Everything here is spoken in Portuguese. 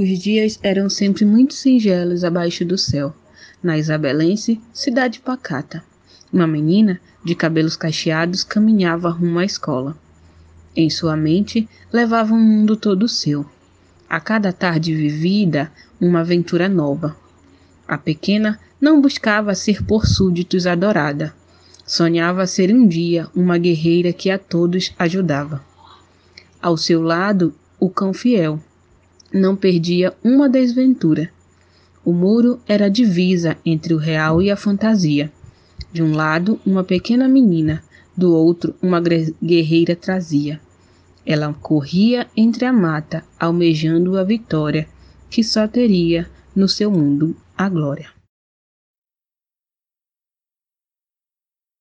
Os dias eram sempre muito singelos abaixo do céu. Na isabelense, cidade pacata. Uma menina, de cabelos cacheados, caminhava rumo à escola. Em sua mente, levava um mundo todo seu. A cada tarde vivida, uma aventura nova. A pequena não buscava ser por súditos adorada. Sonhava ser um dia uma guerreira que a todos ajudava. Ao seu lado, o cão fiel. Não perdia uma desventura. O muro era a divisa entre o real e a fantasia. De um lado, uma pequena menina, do outro, uma guerreira trazia. Ela corria entre a mata, almejando a vitória, que só teria no seu mundo a glória.